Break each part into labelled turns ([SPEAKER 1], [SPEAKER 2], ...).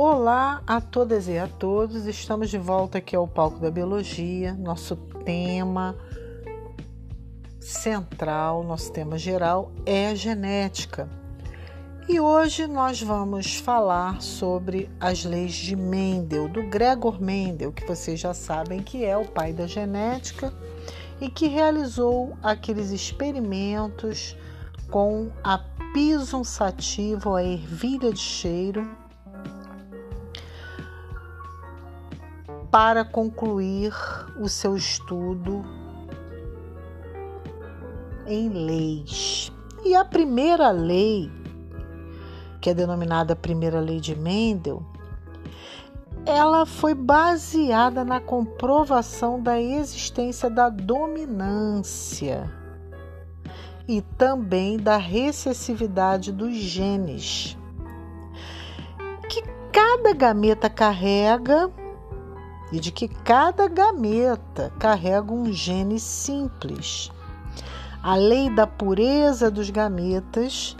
[SPEAKER 1] Olá a todas e a todos, estamos de volta aqui ao Palco da Biologia. Nosso tema central, nosso tema geral é a genética. E hoje nós vamos falar sobre as leis de Mendel, do Gregor Mendel, que vocês já sabem que é o pai da genética e que realizou aqueles experimentos com a pisum sativa, a ervilha de cheiro, para concluir o seu estudo em leis. E a primeira lei, que é denominada Primeira Lei de Mendel, ela foi baseada na comprovação da existência da dominância e também da recessividade dos genes, que cada gameta carrega e de que cada gameta carrega um gene simples. A lei da pureza dos gametas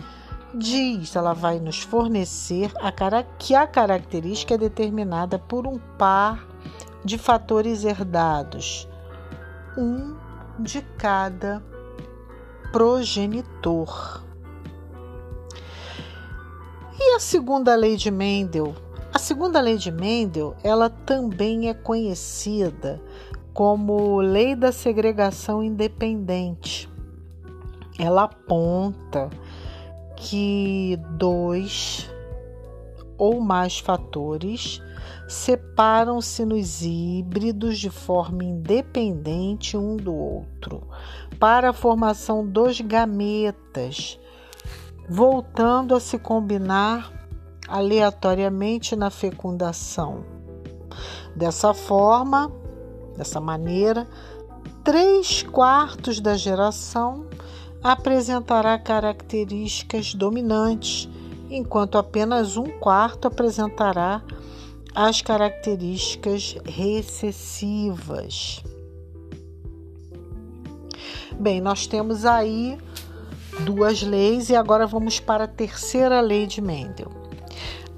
[SPEAKER 1] diz, ela vai nos fornecer a que a característica é determinada por um par de fatores herdados, um de cada progenitor. E a segunda lei de Mendel a segunda lei de Mendel, ela também é conhecida como lei da segregação independente. Ela aponta que dois ou mais fatores separam-se nos híbridos de forma independente um do outro para a formação dos gametas, voltando a se combinar aleatoriamente na fecundação. Dessa forma, dessa maneira, três quartos da geração apresentará características dominantes, enquanto apenas um quarto apresentará as características recessivas. Bem, nós temos aí duas leis e agora vamos para a terceira lei de Mendel.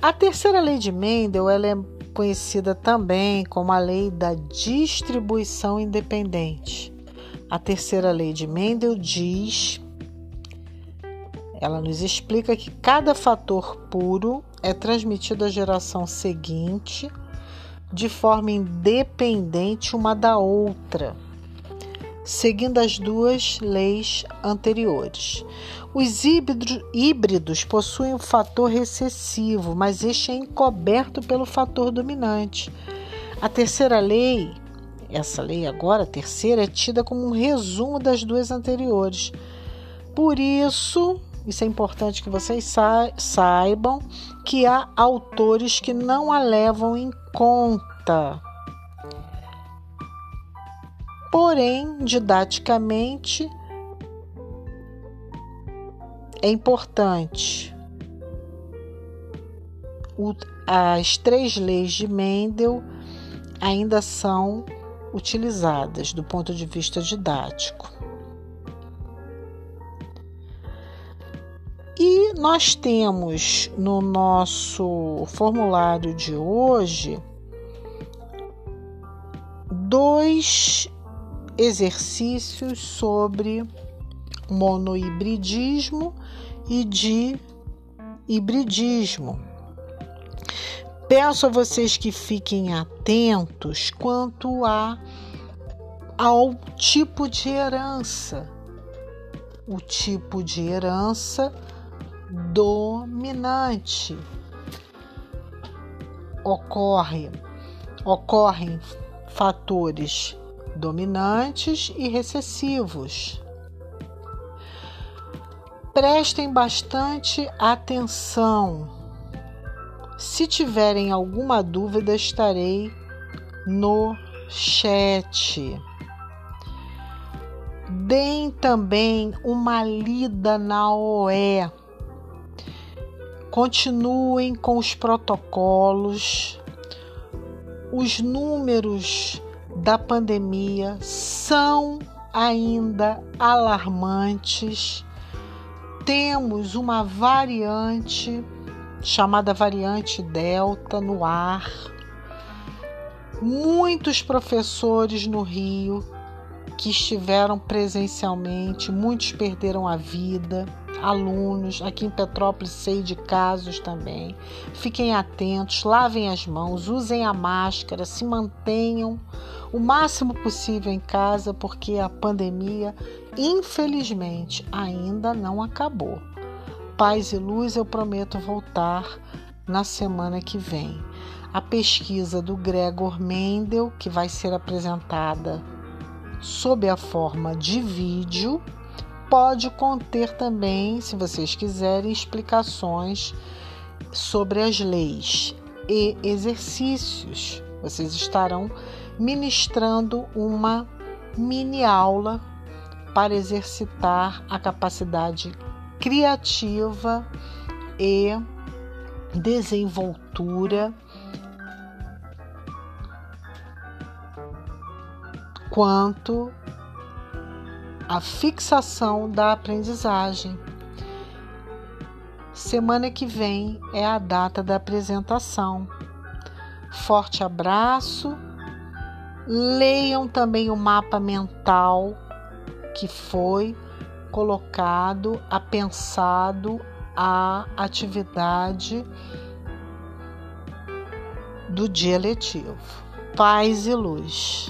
[SPEAKER 1] A terceira lei de Mendel ela é conhecida também como a lei da distribuição independente. A terceira lei de Mendel diz, ela nos explica que cada fator puro é transmitido à geração seguinte de forma independente uma da outra, seguindo as duas leis anteriores. Os híbridos possuem o fator recessivo, mas este é encoberto pelo fator dominante. A terceira lei, essa lei agora, a terceira, é tida como um resumo das duas anteriores. Por isso, isso é importante que vocês saibam que há autores que não a levam em conta. Porém, didaticamente, é importante. As três leis de Mendel ainda são utilizadas do ponto de vista didático. E nós temos no nosso formulário de hoje dois exercícios sobre monohibridismo e de hibridismo. Peço a vocês que fiquem atentos quanto a, ao tipo de herança. O tipo de herança dominante ocorre ocorrem fatores dominantes e recessivos. Prestem bastante atenção. Se tiverem alguma dúvida, estarei no chat. Deem também uma lida na OE. Continuem com os protocolos. Os números da pandemia são ainda alarmantes temos uma variante chamada variante Delta no ar. Muitos professores no Rio que estiveram presencialmente, muitos perderam a vida, alunos, aqui em Petrópolis sei de casos também. Fiquem atentos, lavem as mãos, usem a máscara, se mantenham o máximo possível em casa, porque a pandemia, infelizmente, ainda não acabou. Paz e luz, eu prometo voltar na semana que vem. A pesquisa do Gregor Mendel, que vai ser apresentada sob a forma de vídeo, pode conter também, se vocês quiserem, explicações sobre as leis e exercícios. Vocês estarão ministrando uma mini aula para exercitar a capacidade criativa e desenvoltura quanto à fixação da aprendizagem. Semana que vem é a data da apresentação. Forte abraço. Leiam também o mapa mental que foi colocado, apensado a atividade do dia letivo. Paz e luz.